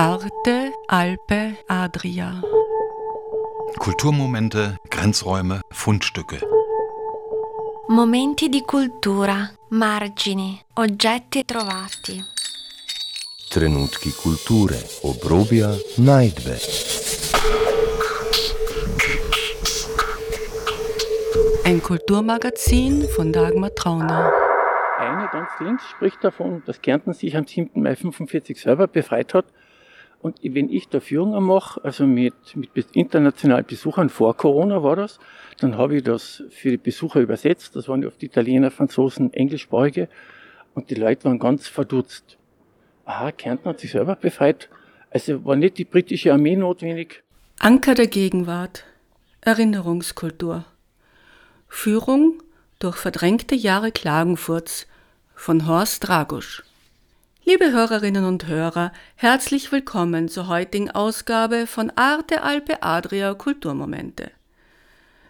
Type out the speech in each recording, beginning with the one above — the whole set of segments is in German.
Arte, Alpe, Adria. Kulturmomente, Grenzräume, Fundstücke. Momenti di cultura, margini, oggetti trovati. Trenutki kulture, obrobja, najdbe. Ein Kulturmagazin von Dagmar Trauner. Eine ganz links spricht davon, dass Kärnten sich am 7. Mai 45 selber befreit hat. Und wenn ich da Führungen mache, also mit, mit internationalen Besuchern vor Corona war das, dann habe ich das für die Besucher übersetzt. Das waren oft Italiener, Franzosen, Englischsprachige. Und die Leute waren ganz verdutzt. Aha, Kärnten hat sich selber befreit. Also war nicht die britische Armee notwendig. Anker der Gegenwart. Erinnerungskultur. Führung durch verdrängte Jahre Klagenfurts von Horst Dragusch. Liebe Hörerinnen und Hörer, herzlich willkommen zur heutigen Ausgabe von Arte Alpe Adria Kulturmomente.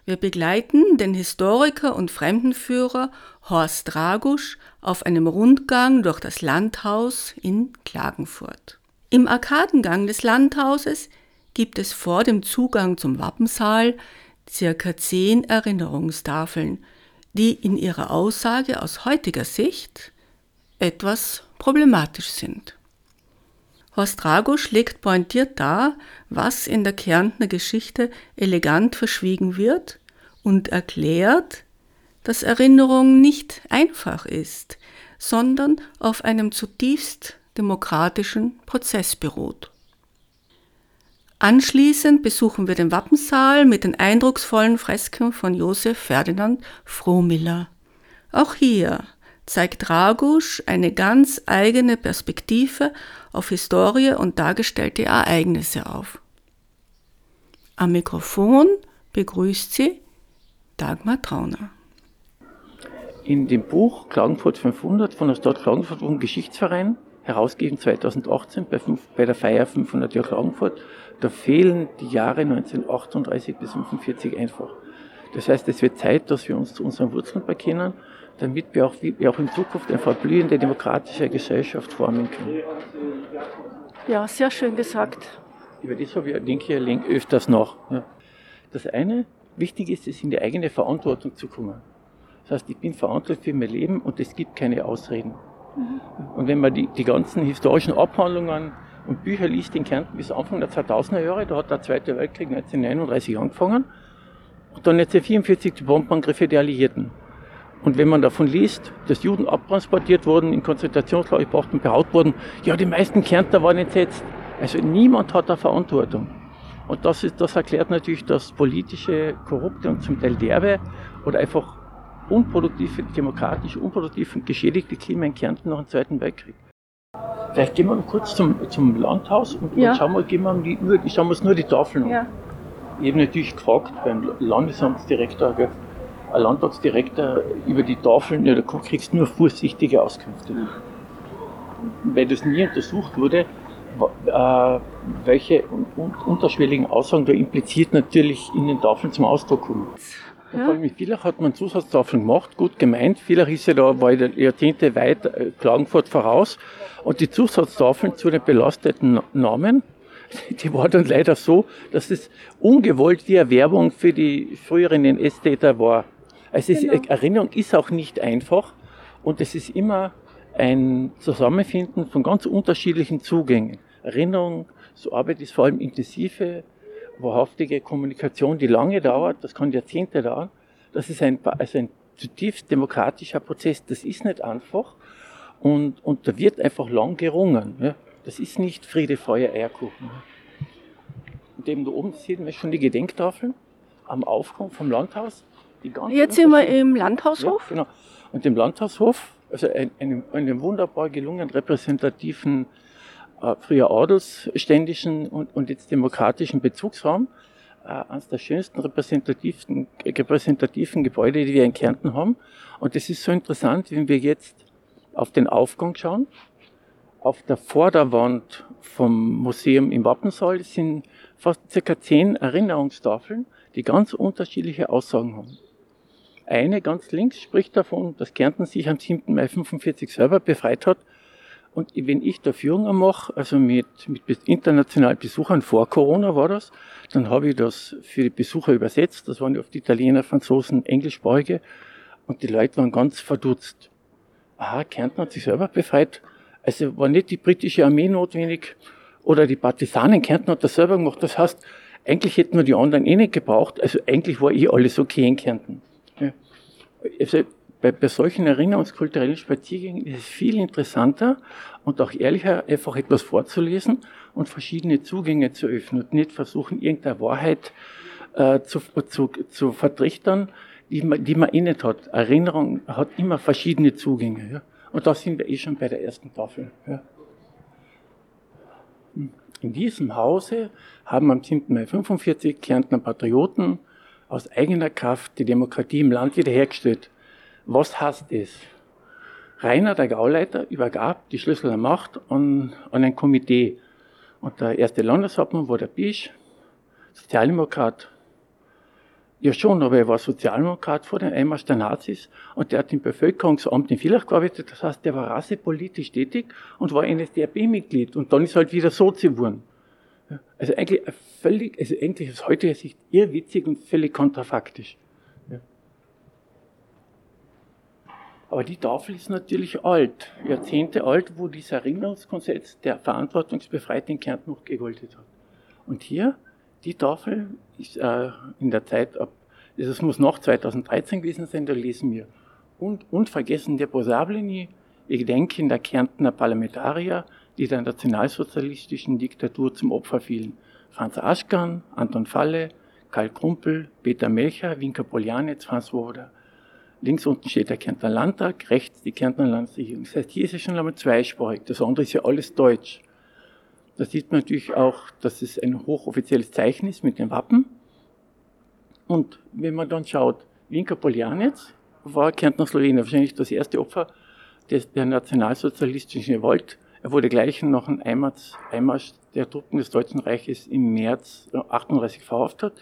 Wir begleiten den Historiker und Fremdenführer Horst Dragusch auf einem Rundgang durch das Landhaus in Klagenfurt. Im Arkadengang des Landhauses gibt es vor dem Zugang zum Wappensaal circa zehn Erinnerungstafeln, die in ihrer Aussage aus heutiger Sicht etwas problematisch sind. Horst Dragusch legt pointiert dar, was in der Kärntner Geschichte elegant verschwiegen wird und erklärt, dass Erinnerung nicht einfach ist, sondern auf einem zutiefst demokratischen Prozess beruht. Anschließend besuchen wir den Wappensaal mit den eindrucksvollen Fresken von Josef Ferdinand Frohmiller. Auch hier zeigt Dragusch eine ganz eigene Perspektive auf Historie und dargestellte Ereignisse auf. Am Mikrofon begrüßt sie Dagmar Trauner. In dem Buch Klagenfurt 500 von der Stadt Klagenfurt und Geschichtsverein, herausgegeben 2018 bei, bei der Feier 500 Jahre Klagenfurt, da fehlen die Jahre 1938 bis 1945 einfach. Das heißt, es wird Zeit, dass wir uns zu unseren Wurzeln bekennen, damit wir auch, wir auch in Zukunft eine verblühende demokratische Gesellschaft formen können. Ja, sehr schön gesagt. Über das habe ich, denke ich, öfters nach. Ja. Das eine, wichtig ist es, in die eigene Verantwortung zu kommen. Das heißt, ich bin verantwortlich für mein Leben und es gibt keine Ausreden. Mhm. Und wenn man die, die ganzen historischen Abhandlungen und Bücher liest in Kärnten bis Anfang der 2000er Jahre. Da hat der Zweite Weltkrieg 1939 angefangen und dann 1944 die Bombenangriffe der Alliierten. Und wenn man davon liest, dass Juden abtransportiert wurden, in Konzentrationslager gebracht und behaut wurden, ja, die meisten Kärntner waren entsetzt. Also niemand hat da Verantwortung. Und das, ist, das erklärt natürlich das politische, korrupte und zum Teil derbe oder einfach unproduktive, demokratisch unproduktiv und geschädigte Klima in Kärnten nach dem Zweiten Weltkrieg. Vielleicht gehen wir mal kurz zum, zum Landhaus und, ja. und schauen, wir, gehen wir die, nur, schauen wir uns nur die Tafeln an. Ja. Ich habe natürlich gefragt beim Landesamtsdirektor, ein Landtagsdirektor über die Tafeln, ja, da kriegst du nur vorsichtige Auskünfte. Weil das nie untersucht wurde, äh, welche un unterschwelligen Aussagen da impliziert natürlich in den Tafeln zum Ausdruck kommen. Ja. Vor allem in Villach hat man Zusatztafeln gemacht, gut gemeint. Villach ist ja da, war ja Jahrzehnte weit äh, Klagenfurt voraus. Und die Zusatztafeln zu den belasteten Namen, die war dann leider so, dass es ungewollt die Erwerbung für die früheren NS-Täter war. Also genau. es, Erinnerung ist auch nicht einfach und es ist immer ein Zusammenfinden von ganz unterschiedlichen Zugängen. Erinnerung, so Arbeit ist vor allem intensive, wahrhaftige Kommunikation, die lange dauert, das kann Jahrzehnte dauern. Das ist ein, also ein zutiefst demokratischer Prozess. Das ist nicht einfach und, und da wird einfach lang gerungen. Ja. Das ist nicht Friede, Feuer, Eierkuchen. Und eben da oben sehen wir schon die Gedenktafeln am Aufgang vom Landhaus. Jetzt sind wir im Landhaushof. Ja, genau. Und im Landhaushof, also einem, einem wunderbar gelungenen repräsentativen äh, früher adelsständischen und, und jetzt demokratischen Bezugsraum. Äh, eines der schönsten repräsentativen, repräsentativen Gebäude, die wir in Kärnten haben. Und es ist so interessant, wenn wir jetzt auf den Aufgang schauen. Auf der Vorderwand vom Museum im Wappensaal sind fast circa zehn Erinnerungstafeln, die ganz unterschiedliche Aussagen haben. Eine ganz links spricht davon, dass Kärnten sich am 7. Mai 45 selber befreit hat Und wenn ich da Führungen mache, also mit, mit internationalen Besuchern vor Corona war das, dann habe ich das für die Besucher übersetzt. Das waren oft Italiener, Franzosen, Englischsprachige. Und die Leute waren ganz verdutzt. Aha, Kärnten hat sich selber befreit. Also war nicht die britische Armee notwendig oder die Partisanen. Kärnten hat das selber gemacht. Das heißt, eigentlich hätten wir die anderen eh nicht gebraucht. Also eigentlich war eh alles okay in Kärnten. Also bei, bei solchen erinnerungskulturellen Spaziergängen ist es viel interessanter und auch ehrlicher, einfach etwas vorzulesen und verschiedene Zugänge zu öffnen und nicht versuchen, irgendeine Wahrheit äh, zu, zu, zu vertrichtern, die man, die man eh nicht hat. Erinnerung hat immer verschiedene Zugänge. Ja? Und da sind wir eh schon bei der ersten Tafel. Ja? In diesem Hause haben am 7. Mai 45 Kärntner Patrioten aus eigener Kraft die Demokratie im Land wiederhergestellt. Was heißt das? Rainer, der Gauleiter, übergab die Schlüssel der Macht an, an ein Komitee. Und der erste Landeshauptmann war der Bisch, Sozialdemokrat. Ja schon, aber er war Sozialdemokrat vor dem Einmarsch der Nazis und der hat im Bevölkerungsamt in Villach gearbeitet. Das heißt, der war rassepolitisch tätig und war NSDAP-Mitglied und dann ist halt wieder Sozi geworden. Also eigentlich völlig, also eigentlich aus heutiger Sicht irrwitzig und völlig kontrafaktisch. Aber die Tafel ist natürlich alt, Jahrzehnte alt, wo dieses Erinnerungskonzept der Verantwortungsbefreiten in Kärnten noch gegolten hat. Und hier, die Tafel ist äh, in der Zeit ab, das muss nach 2013 gewesen sein, da lesen wir. Und unvergessen der Posablini, Gedenken der Kärntner Parlamentarier, die der nationalsozialistischen Diktatur zum Opfer fielen. Franz Aschkan, Anton Falle, Karl Krumpel, Peter Melcher, Winker Poljanitz, Franz Swoboda. Links unten steht der Kärntner Landtag, rechts die Kärntner Landesregierung. Das heißt, hier ist es schon einmal zweisprachig. Das andere ist ja alles Deutsch. Da sieht man natürlich auch, dass es ein hochoffizielles Zeichen ist mit dem Wappen. Und wenn man dann schaut, Winker Poljanec war Kärntner Slowenien, wahrscheinlich das erste Opfer des, der nationalsozialistischen Revolt. Er wurde gleich nach dem Einmarsch, der Truppen des Deutschen Reiches im März 38 verhaftet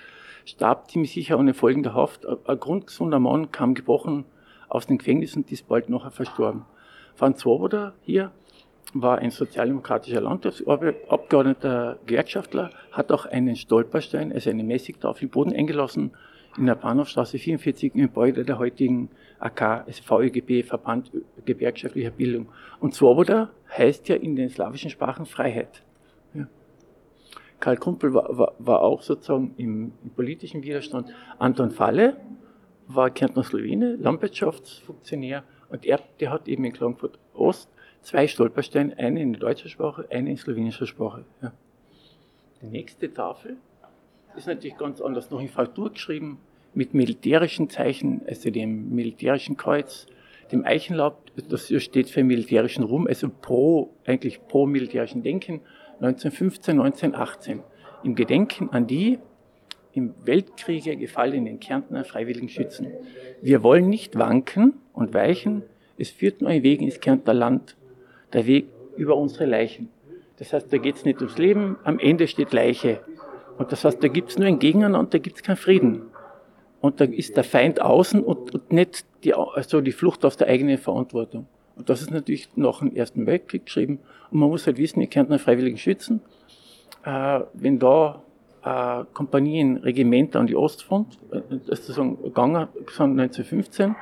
starb ziemlich sicher ohne folgende Haft. Ein grundgesunder Mann kam gebrochen aus dem Gefängnis und ist bald nachher verstorben. Franz Swoboda hier war ein sozialdemokratischer Landtagsabgeordneter Gewerkschaftler, hat auch einen Stolperstein, also eine Mäßigtafel im Boden eingelassen in der Bahnhofstraße 44 im Gebäude der heutigen AK, also VEGB, Verband Gewerkschaftlicher Bildung. Und Swoboda heißt ja in den slawischen Sprachen Freiheit. Karl Kumpel war, war, war auch sozusagen im, im, politischen Widerstand. Anton Falle war Kärntner Slowene, Landwirtschaftsfunktionär und er, der hat eben in Klagenfurt Ost zwei Stolpersteine, eine in deutscher Sprache, eine in slowenischer Sprache. Ja. Die nächste Tafel ist natürlich ganz anders, noch in Fraktur geschrieben, mit militärischen Zeichen, also dem militärischen Kreuz, dem Eichenlaub, das steht für militärischen Ruhm, also pro, eigentlich pro militärischen Denken 1915, 1918 im Gedenken an die im Weltkriege gefallenen Kärntner Freiwilligen Schützen. Wir wollen nicht wanken und weichen, es führt nur ein Weg ins Kärntner Land, der Weg über unsere Leichen. Das heißt, da geht es nicht ums Leben, am Ende steht Leiche. Und das heißt, da gibt es nur ein Gegeneinander, da gibt es keinen Frieden. Und da ist der Feind außen und, und nicht die, also die Flucht aus der eigenen Verantwortung. Und das ist natürlich nach dem Ersten Weltkrieg geschrieben. Und man muss halt wissen, ihr kennt einen Freiwilligen Schützen. Äh, wenn da äh, Kompanien, Regimenter an die Ostfront, äh, sozusagen gegangen, 1915,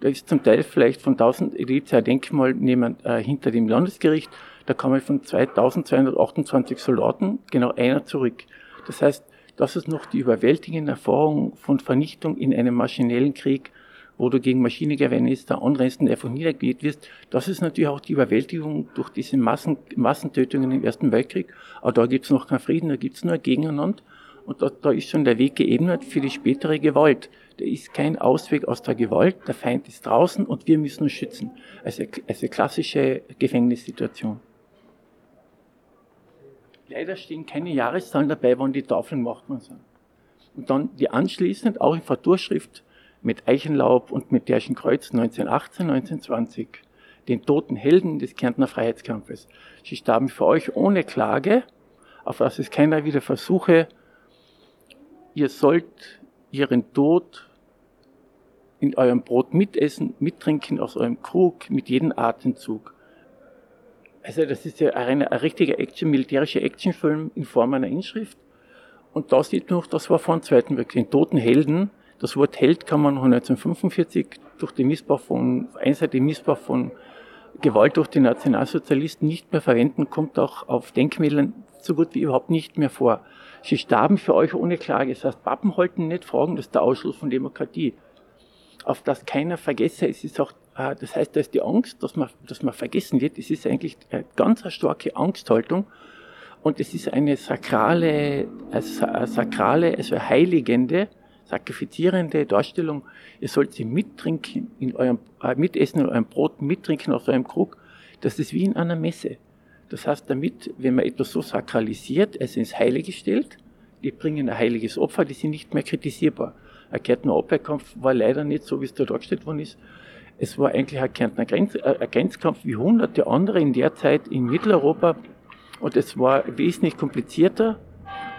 da ist zum Teil vielleicht von 1000, da gibt ein Denkmal neben, äh, hinter dem Landesgericht, da kamen von 2228 Soldaten genau einer zurück. Das heißt, das ist noch die überwältigende Erfahrung von Vernichtung in einem maschinellen Krieg, wo du gegen Maschinengewehrnester anrennst und einfach niedergeht wirst. Das ist natürlich auch die Überwältigung durch diese Massen, Massentötungen im Ersten Weltkrieg. Aber da gibt es noch keinen Frieden, da gibt es nur Gegeneinander. Und da, da ist schon der Weg geebnet für die spätere Gewalt. Da ist kein Ausweg aus der Gewalt, der Feind ist draußen und wir müssen uns schützen. Also, also klassische Gefängnissituation. Leider stehen keine Jahreszahlen dabei, wann die Tafeln macht man so. Und dann die anschließend, auch in Verturschrift, mit Eichenlaub und mit Derschenkreuz 1918, 1920, den toten Helden des Kärntner Freiheitskampfes. Sie starben für euch ohne Klage, auf dass es keiner wieder versuche, ihr sollt ihren Tod in eurem Brot mitessen, mittrinken aus eurem Krug, mit jedem Atemzug. Also das ist ja ein, ein richtiger Action, militärischer Actionfilm in Form einer Inschrift. Und da sieht man noch, das war vor dem Zweiten Weltkrieg, toten Helden. Das Wort Held kann man 1945 durch den Missbrauch von, einseitigen Missbrauch von Gewalt durch die Nationalsozialisten nicht mehr verwenden, kommt auch auf Denkmälern so gut wie überhaupt nicht mehr vor. Sie starben für euch ohne Klage. Das heißt, Pappenholten nicht fragen, das ist der Ausschluss von Demokratie. Auf das keiner vergesse, es ist auch, das heißt, da ist die Angst, dass man, dass man vergessen wird. Es ist eigentlich eine ganz starke Angsthaltung. Und es ist eine sakrale, eine sakrale, also heiligende, sakrifizierende Darstellung. Ihr sollt sie mittrinken in eurem, äh, mitessen in eurem Brot, mittrinken aus eurem Krug. Das ist wie in einer Messe. Das heißt, damit, wenn man etwas so sakralisiert, es ins Heilige stellt, die bringen ein heiliges Opfer, die sind nicht mehr kritisierbar. Ein Kärntner Abwehrkampf war leider nicht so, wie es da dargestellt worden ist. Es war eigentlich ein Kärntner Grenz, äh, ein Grenzkampf wie hunderte andere in der Zeit in Mitteleuropa. Und es war wesentlich komplizierter,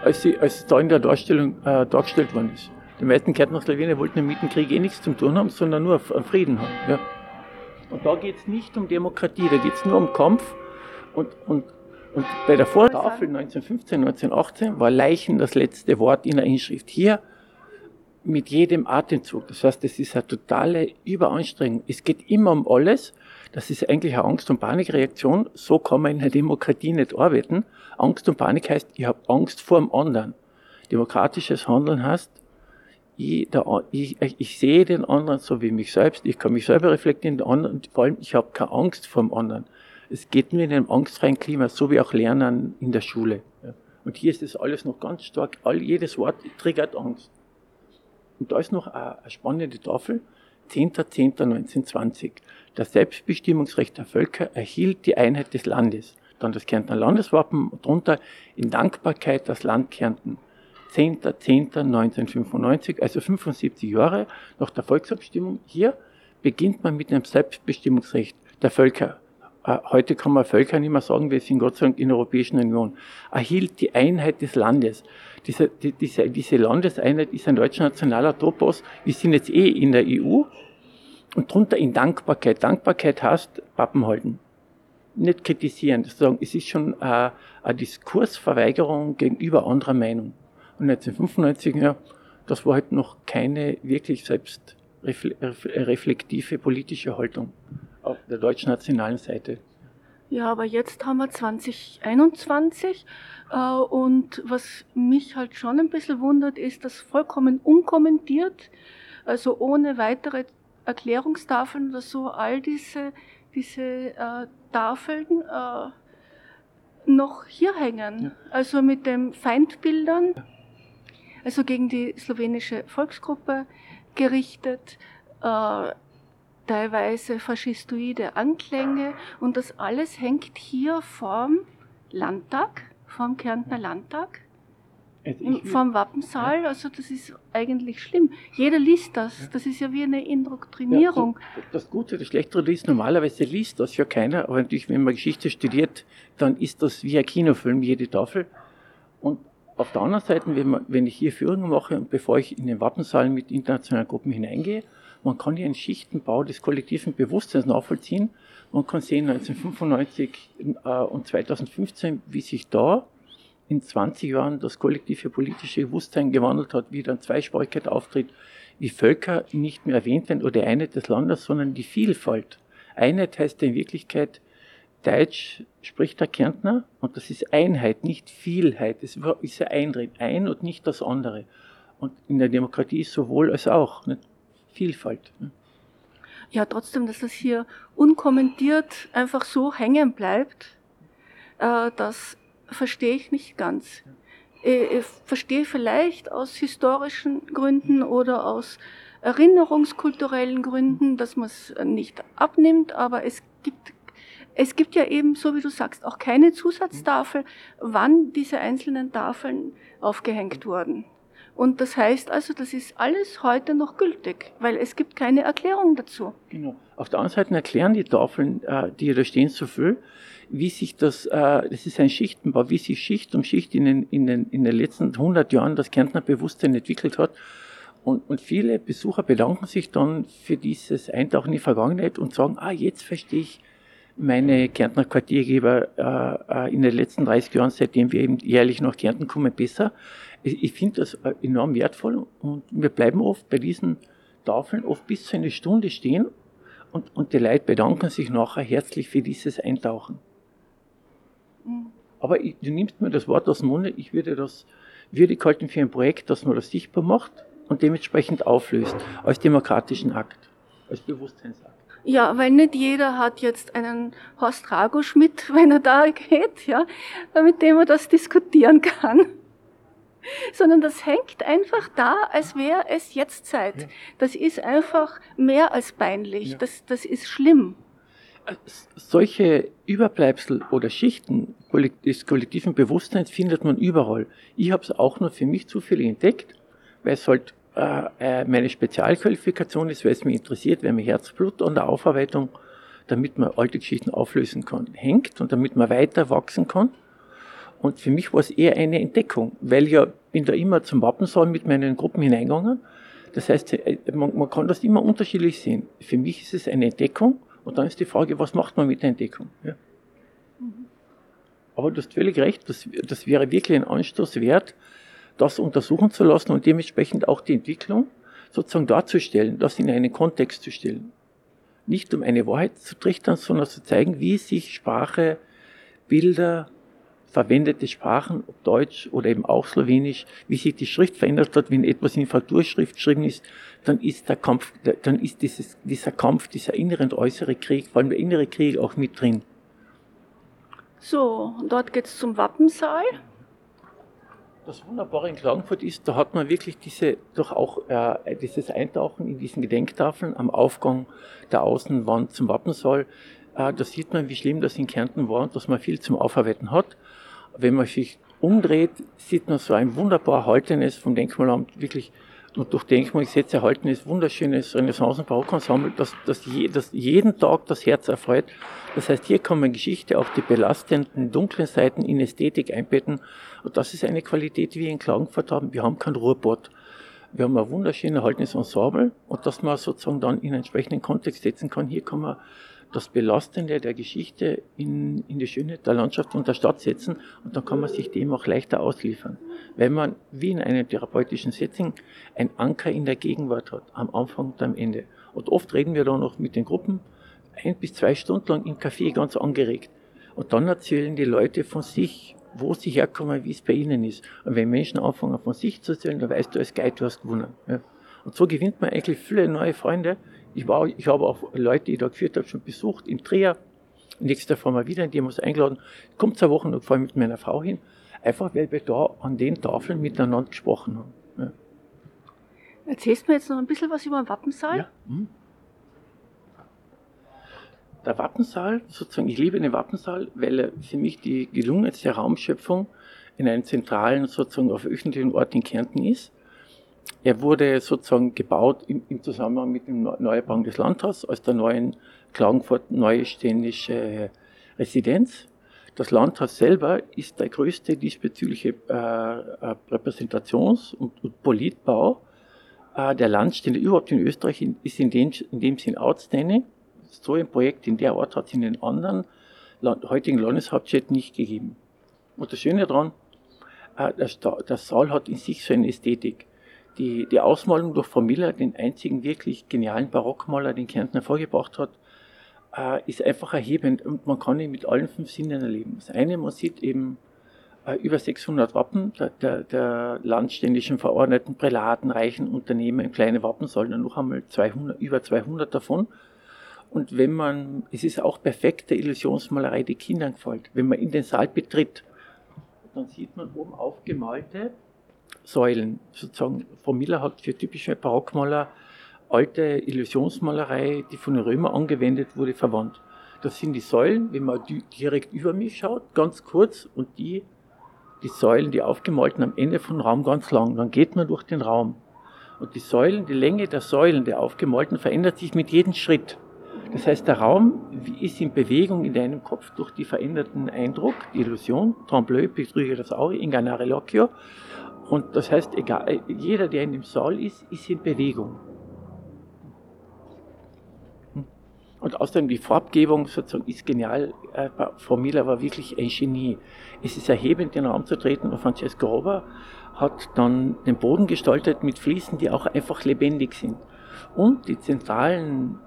als, sie, als da in der Darstellung äh, dargestellt worden ist. Die meisten Kärntner Slawenen wollten mit dem Krieg eh nichts zu tun haben, sondern nur Frieden haben. Ja. Und da geht es nicht um Demokratie, da geht es nur um Kampf und, und, und bei der Vortafel 1915, 1918 war Leichen das letzte Wort in der Inschrift. Hier mit jedem Atemzug. Das heißt, es ist eine totale Überanstrengung. Es geht immer um alles. Das ist eigentlich eine Angst- und Panikreaktion. So kann man in der Demokratie nicht arbeiten. Angst und Panik heißt, ich habe Angst vor dem anderen. Demokratisches Handeln heißt, ich, der, ich, ich, sehe den anderen so wie mich selbst, ich kann mich selber reflektieren, den anderen, und vor allem, ich habe keine Angst vor dem anderen. Es geht nur in einem angstfreien Klima, so wie auch Lernen in der Schule. Und hier ist das alles noch ganz stark, all, jedes Wort triggert Angst. Und da ist noch eine, spannende Tafel, 10.10.1920. Das Selbstbestimmungsrecht der Völker erhielt die Einheit des Landes. Dann das Kärntner Landeswappen, darunter in Dankbarkeit das Land Kärnten. 10.10.1995, also 75 Jahre nach der Volksabstimmung. Hier beginnt man mit einem Selbstbestimmungsrecht der Völker. Äh, heute kann man Völker nicht mehr sagen, wir sind Gott sei Dank in der Europäischen Union, erhielt die Einheit des Landes. Diese, die, diese, diese Landeseinheit ist ein deutscher nationaler Topos. Wir sind jetzt eh in der EU und drunter in Dankbarkeit. Dankbarkeit heißt Pappen halten. Nicht kritisieren, sagen, es ist schon äh, eine Diskursverweigerung gegenüber anderer Meinung. Und 1995, ja, das war halt noch keine wirklich selbstreflektive politische Haltung auf der deutschen nationalen Seite. Ja, aber jetzt haben wir 2021 äh, und was mich halt schon ein bisschen wundert, ist, dass vollkommen unkommentiert, also ohne weitere Erklärungstafeln oder so, all diese, diese äh, Tafeln äh, noch hier hängen. Ja. Also mit den Feindbildern, also gegen die slowenische Volksgruppe gerichtet. Äh, teilweise faschistoide Anklänge und das alles hängt hier vorm Landtag, vorm Kärntner Landtag, also vorm Wappensaal. Also das ist eigentlich schlimm. Jeder liest das. Das ist ja wie eine Indoktrinierung. Ja, das Gute, das Schlechtere ist, normalerweise liest das ja keiner, aber natürlich, wenn man Geschichte studiert, dann ist das wie ein Kinofilm, jede Tafel. Und auf der anderen Seite, wenn, man, wenn ich hier Führungen mache und bevor ich in den Wappensaal mit internationalen Gruppen hineingehe, man kann hier einen Schichtenbau des kollektiven Bewusstseins nachvollziehen. Man kann sehen 1995 äh, und 2015, wie sich da in 20 Jahren das kollektive politische Bewusstsein gewandelt hat, wie dann Zweisprachigkeit auftritt, wie Völker nicht mehr erwähnt werden oder die Einheit des Landes, sondern die Vielfalt. Einheit heißt in Wirklichkeit, Deutsch spricht der Kärntner und das ist Einheit, nicht Vielheit. Es ist ja Eintritt, ein und nicht das andere. Und in der Demokratie ist sowohl als auch. Nicht? Vielfalt. Ne? Ja, trotzdem, dass das hier unkommentiert einfach so hängen bleibt, äh, das verstehe ich nicht ganz. Ich verstehe vielleicht aus historischen Gründen oder aus erinnerungskulturellen Gründen, dass man es nicht abnimmt, aber es gibt es gibt ja eben, so wie du sagst, auch keine Zusatztafel, wann diese einzelnen Tafeln aufgehängt wurden. Und das heißt also, das ist alles heute noch gültig, weil es gibt keine Erklärung dazu. Genau. Auf der anderen Seite erklären die Tafeln, äh, die da stehen, so viel, wie sich das, äh, das ist ein Schichtenbau, wie sich Schicht um Schicht in den, in den, in den letzten 100 Jahren das Kärntner Bewusstsein entwickelt hat. Und, und viele Besucher bedanken sich dann für dieses Eintauchen in die Vergangenheit und sagen, ah, jetzt verstehe ich, meine Kärntner Quartiergeber äh, äh in den letzten 30 Jahren, seitdem wir eben jährlich nach Kärnten kommen, besser. Ich, ich finde das äh, enorm wertvoll und wir bleiben oft bei diesen Tafeln oft bis zu einer Stunde stehen und, und die Leute bedanken sich nachher herzlich für dieses Eintauchen. Mhm. Aber ich, du nimmst mir das Wort aus dem Munde, ich würde das würdig halten für ein Projekt, das man das sichtbar macht und dementsprechend auflöst, als demokratischen Akt, als Bewusstseinsakt. Ja, weil nicht jeder hat jetzt einen Horst Ragusch mit, wenn er da geht, ja, mit dem er das diskutieren kann. Sondern das hängt einfach da, als wäre es jetzt Zeit. Ja. Das ist einfach mehr als peinlich. Ja. Das, das ist schlimm. Äh, solche Überbleibsel oder Schichten des kollektiven Bewusstseins findet man überall. Ich habe es auch nur für mich zufällig entdeckt, weil es halt äh, äh, meine Spezialqualifikation ist, weil es mich interessiert, weil mir Herzblut an der Aufarbeitung, damit man alte Geschichten auflösen kann, hängt und damit man weiter wachsen kann. Und für mich war es eher eine Entdeckung, weil ich ja bin da immer zum Wappensaal mit meinen Gruppen hineingegangen. Das heißt, äh, man, man kann das immer unterschiedlich sehen. Für mich ist es eine Entdeckung und dann ist die Frage, was macht man mit der Entdeckung? Ja. Mhm. Aber du hast völlig recht, das, das wäre wirklich ein Anstoß wert, das untersuchen zu lassen und dementsprechend auch die Entwicklung sozusagen darzustellen, das in einen Kontext zu stellen. Nicht um eine Wahrheit zu trichtern, sondern zu zeigen, wie sich Sprache, Bilder, verwendete Sprachen, ob Deutsch oder eben auch Slowenisch, wie sich die Schrift verändert hat, wenn etwas in Frakturschrift geschrieben ist, dann ist der Kampf, dann ist dieses, dieser Kampf, dieser innere und äußere Krieg, vor allem der innere Krieg auch mit drin. So, dort geht es zum Wappensaal. Das Wunderbare in Klagenfurt ist, da hat man wirklich diese, doch auch äh, dieses Eintauchen in diesen Gedenktafeln am Aufgang der Außenwand zum Wappensaal. Äh, da sieht man, wie schlimm das in Kärnten war und dass man viel zum Aufarbeiten hat. Wenn man sich umdreht, sieht man so ein wunderbar erhaltenes vom Denkmalamt wirklich und durch Denkmalgesetz erhaltenes, wunderschönes Renaissance-Barockensemble, das, das, je, das jeden Tag das Herz erfreut. Das heißt, hier kann man Geschichte, auch die belastenden, dunklen Seiten in Ästhetik einbetten. Und das ist eine Qualität, die wir in Klagenfurt haben. Wir haben kein Ruhrbord. Wir haben ein wunderschön erhaltenes Ensemble und das man sozusagen dann in einen entsprechenden Kontext setzen kann. Hier kann man das Belastende der Geschichte in, in die Schönheit der Landschaft und der Stadt setzen und dann kann man sich dem auch leichter ausliefern. Wenn man wie in einem therapeutischen Setting ein Anker in der Gegenwart hat, am Anfang und am Ende. Und oft reden wir da noch mit den Gruppen ein bis zwei Stunden lang im Café ganz angeregt. Und dann erzählen die Leute von sich, wo sie herkommen, wie es bei ihnen ist. Und wenn Menschen anfangen von sich zu erzählen, dann weißt du als Guide, du hast gewonnen. Ja. Und so gewinnt man eigentlich viele neue Freunde, ich, war, ich habe auch Leute, die ich da geführt habe, schon besucht, in Trier. Nächste Mal mal wieder, die haben uns eingeladen. Kommt zwei Wochen und fahre mit meiner Frau hin. Einfach, weil wir da an den Tafeln miteinander gesprochen haben. Ja. Erzählst du mir jetzt noch ein bisschen was über den Wappensaal? Ja. Hm. Der Wappensaal, sozusagen, ich liebe den Wappensaal, weil er für mich die gelungenste Raumschöpfung in einem zentralen, sozusagen auf öffentlichen Ort in Kärnten ist. Er wurde sozusagen gebaut im, im Zusammenhang mit dem Neubau des Landhauses als der neuen Klagenfurt neue ständische Residenz. Das Landhaus selber ist der größte diesbezügliche äh, äh Repräsentations- und, und Politbau äh, der Landstände überhaupt in Österreich, ist in dem, in dem Sinn outstanding. So ein Projekt in der Art hat es in den anderen Land, heutigen Landeshauptstädten nicht gegeben. Und das Schöne daran, äh, das, das Saal hat in sich so eine Ästhetik die, die Ausmalung durch Frau Miller, den einzigen wirklich genialen Barockmaler, den Kärnten hervorgebracht hat, äh, ist einfach erhebend und man kann ihn mit allen fünf Sinnen erleben. Das eine, man sieht eben äh, über 600 Wappen der, der, der, landständischen Verordneten, Prälaten, reichen Unternehmen, kleine Wappen, sondern noch einmal 200, über 200 davon. Und wenn man, es ist auch perfekte Illusionsmalerei, die Kindern gefällt. Wenn man in den Saal betritt, dann sieht man oben aufgemalte Säulen. Sozusagen, Frau Miller hat für typische Barockmaler alte Illusionsmalerei, die von den Römern angewendet wurde, verwandt. Das sind die Säulen, wenn man direkt über mich schaut, ganz kurz, und die, die Säulen, die aufgemalten am Ende vom Raum ganz lang. Dann geht man durch den Raum. Und die Säulen, die Länge der Säulen, der aufgemalten, verändert sich mit jedem Schritt. Das heißt, der Raum ist in Bewegung in deinem Kopf durch die veränderten Eindruck, die Illusion, Trembleu, Betrüger das Auge, Inganare Locchio. Und das heißt, egal, jeder, der in dem Saal ist, ist in Bewegung. Hm. Und außerdem die Farbgebung sozusagen ist genial. Äh, Frau Miller war wirklich ein Genie. Es ist erhebend, in den Raum zu treten und Francesco Rober hat dann den Boden gestaltet mit Fliesen, die auch einfach lebendig sind. Und die zentralen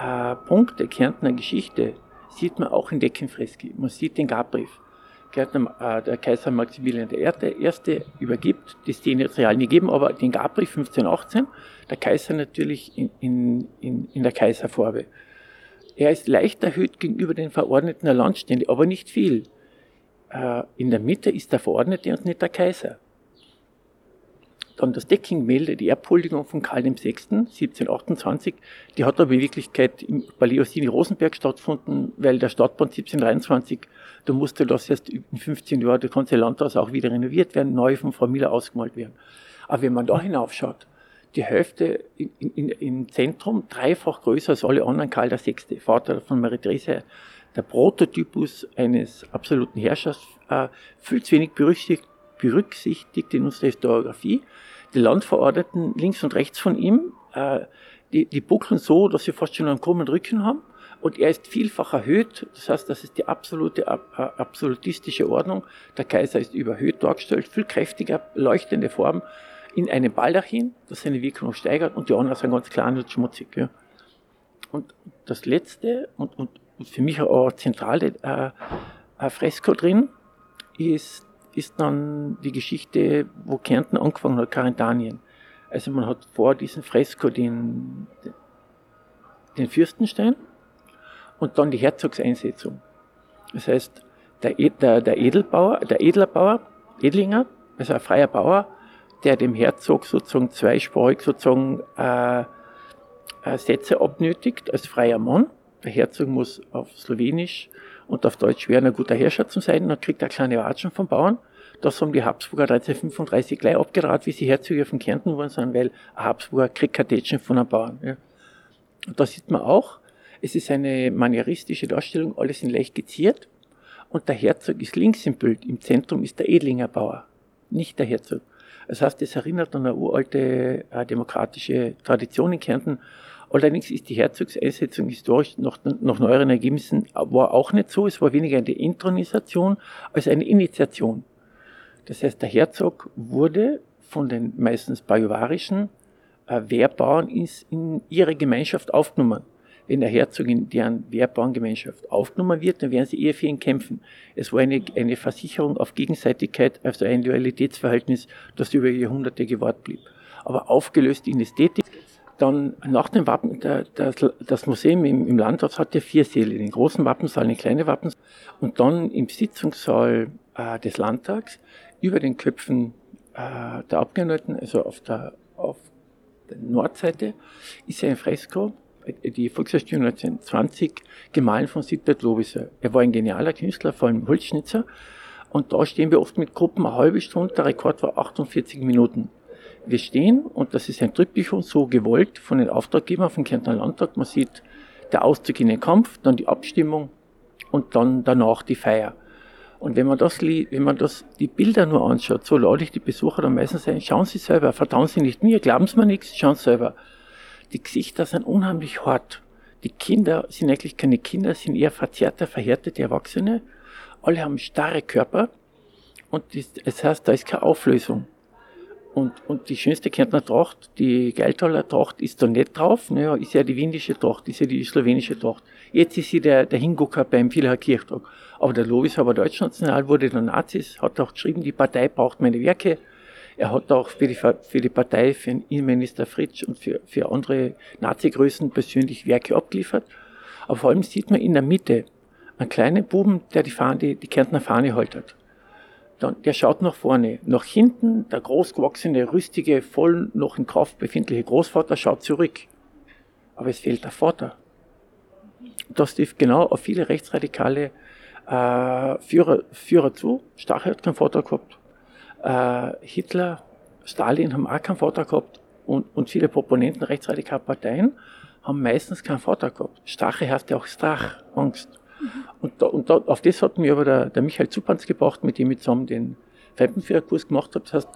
äh, Punkte Kärntner Geschichte sieht man auch in Deckenfreski. Man sieht den Gabbrief. Gärtner, äh, der Kaiser Maximilian I. übergibt, die Szene jetzt real nie geben, aber den Gabbrief 1518, der Kaiser natürlich in, in, in, in der Kaiserfarbe. Er ist leicht erhöht gegenüber den Verordneten der Landstände, aber nicht viel. Äh, in der Mitte ist der Verordnete und nicht der Kaiser. Dann das Deckinggemälde, die Erbhuldigung von Karl VI. 1728, die hat aber in Wirklichkeit im Leosini Rosenberg stattgefunden, weil der Stadtbahn 1723, da musste das erst in 15 Jahren, der ganze Landhaus auch wieder renoviert werden, neu von Frau Miller ausgemalt werden. Aber wenn man da hinaufschaut, die Hälfte in, in, im Zentrum, dreifach größer als alle anderen, Karl VI., Vater von Marie Therese, der Prototypus eines absoluten Herrschers, äh, viel zu wenig berücksichtigt, berücksichtigt in unserer Historiografie. Die Landverordneten links und rechts von ihm, äh, die, die buckeln so, dass sie fast schon einen krummen Rücken haben. Und er ist vielfach erhöht. Das heißt, das ist die absolute äh, absolutistische Ordnung. Der Kaiser ist überhöht dargestellt, viel kräftiger, leuchtende Form in einem Baldachin, das seine Wirkung steigert und die anderen sind ganz klein und schmutzig. Ja. Und das letzte und, und, und für mich auch zentrale äh, Fresko drin ist, ist dann die Geschichte, wo Kärnten angefangen hat, Karentanien. Also man hat vor diesem Fresko den, den Fürstenstein und dann die Herzogseinsetzung. Das heißt, der, e, der, der Edelbauer, der Edlerbauer, Edlinger, also ein freier Bauer, der dem Herzog sozusagen zweisprachig sozusagen äh, äh, Sätze abnötigt als freier Mann. Der Herzog muss auf Slowenisch und auf Deutsch schwer ein guter Herrscher zu sein, dann kriegt er kleine Watschen vom Bauern. Das haben die Habsburger 1335 gleich abgeraten, wie sie Herzöge von Kärnten geworden sind, weil ein Habsburger kriegt kein von einem Bauern. Ja. Und da sieht man auch, es ist eine manieristische Darstellung, alles in leicht geziert. Und der Herzog ist links im Bild, im Zentrum ist der Edlinger Bauer, nicht der Herzog. Das heißt, es erinnert an eine uralte äh, demokratische Tradition in Kärnten. Allerdings ist die Herzogseinsetzung historisch nach, nach neueren Ergebnissen war auch nicht so. Es war weniger eine Intronisation als eine Initiation. Das heißt, der Herzog wurde von den meistens bajuwarischen äh, Wehrbauern ins, in ihre Gemeinschaft aufgenommen wenn der Herzog in deren Wehrbauerngemeinschaft aufgenommen wird, dann werden sie eher für ihn kämpfen. Es war eine, eine Versicherung auf Gegenseitigkeit, also ein Loyalitätsverhältnis, das über Jahrhunderte gewahrt blieb. Aber aufgelöst in Ästhetik. Dann nach dem Wappen, der, der, das Museum im, im Landhaus hat ja vier Säle, den großen Wappensaal, den kleinen Wappensaal und dann im Sitzungssaal äh, des Landtags über den Köpfen äh, der Abgeordneten, also auf der, auf der Nordseite, ist ein Fresko die Volkshochschule 1920 gemahlen von Sittard Loviser. Er war ein genialer Künstler, vor allem Holzschnitzer. Und da stehen wir oft mit Gruppen eine halbe Stunde, der Rekord war 48 Minuten. Wir stehen, und das ist ein Triptychon so gewollt von den Auftraggebern vom Kärntner Landtag, man sieht der Auszug in den Kampf, dann die Abstimmung und dann danach die Feier. Und wenn man das, wenn man das, die Bilder nur anschaut, so lade ich die Besucher dann meistens ein, schauen Sie selber, vertrauen Sie nicht mir, glauben Sie mir nichts, schauen Sie selber. Die Gesichter sind unheimlich hart. Die Kinder sind eigentlich keine Kinder, sind eher verzerrte, verhärtete Erwachsene. Alle haben starre Körper und das heißt, da ist keine Auflösung. Und, und die schönste Kärntner Tracht, die Geiltaler Tracht, ist da nicht drauf. Naja, ist ja die windische Tracht, ist ja die slowenische Tracht. Jetzt ist sie der, der Hingucker beim Villacher Kirchtag. Aber der Lovis aber deutschnational wurde der Nazis, hat auch geschrieben, die Partei braucht meine Werke. Er hat auch für die, für die Partei, für den Innenminister Fritsch und für, für andere Nazi-Größen persönlich Werke abgeliefert. Aber vor allem sieht man in der Mitte einen kleinen Buben, der die, Fahne, die, die Kärntner Fahne haltet. Dann, der schaut nach vorne. Nach hinten, der großgewachsene, rüstige, voll noch in Kraft befindliche Großvater schaut zurück. Aber es fehlt der Vater. Das trifft genau auf viele rechtsradikale äh, Führer, Führer zu. Stachel hat keinen Vater gehabt äh, Hitler, Stalin haben auch keinen Vater gehabt und, und viele Proponenten rechtsradikaler Parteien haben meistens keinen Vater gehabt. Strache heißt ja auch Strach, Angst. Und, da, und da, auf das hat mir aber der, der Michael Zupanz gebracht, mit dem ich zusammen den Fremdenführerkurs gemacht habe. Das heißt,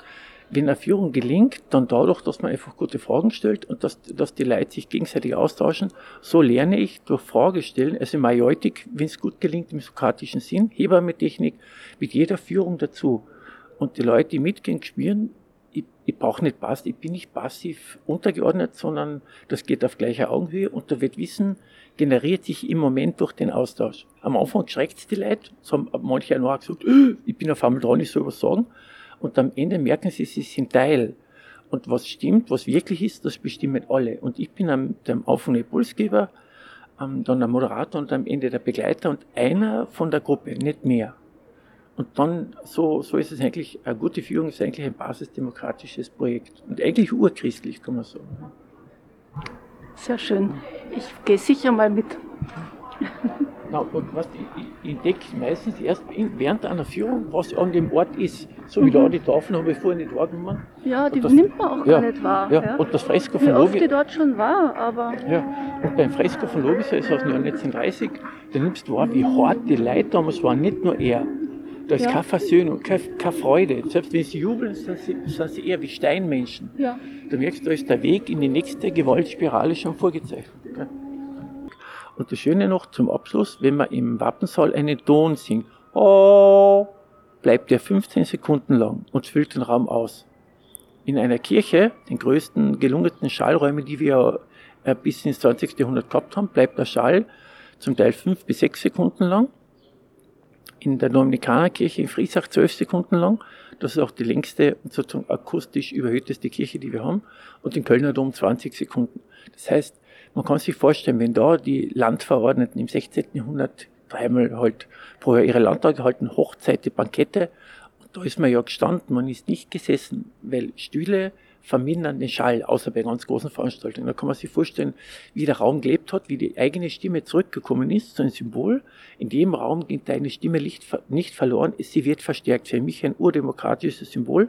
wenn eine Führung gelingt, dann dadurch, dass man einfach gute Fragen stellt und dass, dass die Leute sich gegenseitig austauschen. So lerne ich durch Fragestellen, also Majeutik, wenn es gut gelingt im sokratischen Sinn, Hebammetechnik, mit jeder Führung dazu. Und die Leute, die mitgehen, spüren, ich, ich brauche nicht passiv, ich bin nicht passiv untergeordnet, sondern das geht auf gleicher Augenhöhe und da wird Wissen generiert sich im Moment durch den Austausch. Am Anfang schreckt die Leute, so haben manche auch gesagt, äh, ich bin auf einmal dran, ich soll was sagen. Und am Ende merken sie, sie sind Teil. Und was stimmt, was wirklich ist, das bestimmen alle. Und ich bin am dem Anfang Impulsgeber, dann der Moderator und am Ende der Begleiter und einer von der Gruppe, nicht mehr. Und dann, so, so ist es eigentlich, eine gute Führung ist eigentlich ein basisdemokratisches Projekt. Und eigentlich urchristlich, kann man sagen. Sehr schön. Ich gehe sicher mal mit. Na, und was ich, ich entdecke meistens erst während einer Führung, was an dem Ort ist. So wie mhm. da die Tafeln habe ich vorher nicht wahrgenommen. Ja, die das, nimmt man auch ja, gar nicht wahr. Ja. ja. Und das Fresko von Lobi. die dort schon war, aber. Ja, und beim Fresko von Lobis ist aus dem Jahr 1930, da nimmst du wahr, wie hart die Leute damals waren, nicht nur er. Da ist ja. keine Versöhnung, keine, keine, Freude. Selbst wenn sie jubeln, sind sie, sind sie eher wie Steinmenschen. Ja. Da merkst du, da ist der Weg in die nächste Gewaltspirale schon vorgezeichnet. Und das Schöne noch zum Abschluss, wenn man im Wappensaal einen Ton singt, oh, bleibt der 15 Sekunden lang und füllt den Raum aus. In einer Kirche, den größten gelungensten Schallräumen, die wir äh, bis ins 20. Jahrhundert gehabt haben, bleibt der Schall zum Teil fünf bis sechs Sekunden lang. In der Dominikanerkirche in Friesach zwölf Sekunden lang. Das ist auch die längste und sozusagen akustisch überhöhteste Kirche, die wir haben. Und in Kölner Dom 20 Sekunden. Das heißt, man kann sich vorstellen, wenn da die Landverordneten im 16. Jahrhundert dreimal halt pro Jahr ihre Landtage halten, Hochzeiten, Bankette, und da ist man ja gestanden, man ist nicht gesessen, weil Stühle vermindern den Schall, außer bei ganz großen Veranstaltungen. Da kann man sich vorstellen, wie der Raum gelebt hat, wie die eigene Stimme zurückgekommen ist, so ein Symbol. In dem Raum geht deine Stimme nicht verloren, sie wird verstärkt. Für mich ein urdemokratisches Symbol.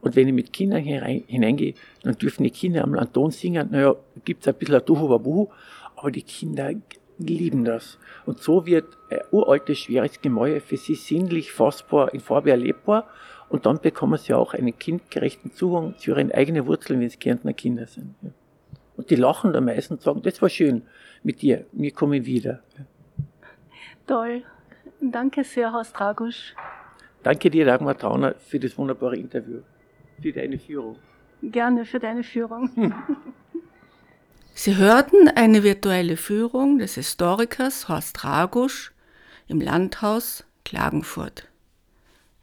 Und wenn ich mit Kindern hineingehe, dann dürfen die Kinder am Landton singen. Naja, gibt es ein bisschen ein Duhu aber die Kinder lieben das. Und so wird ein uraltes, schweres Gemäuer für sie sinnlich fassbar, in Farbe erlebbar. Und dann bekommen sie auch einen kindgerechten Zugang zu ihren eigenen Wurzeln, wenn es Kärntner Kinder sind. Und die lachen am meisten und sagen, das war schön mit dir, wir kommen wieder. Toll. Danke sehr, Horst Dragusch. Danke dir, Dagmar Trauner, für das wunderbare Interview für deine Führung. Gerne für deine Führung. Hm. Sie hörten eine virtuelle Führung des Historikers Horst Ragusch im Landhaus Klagenfurt.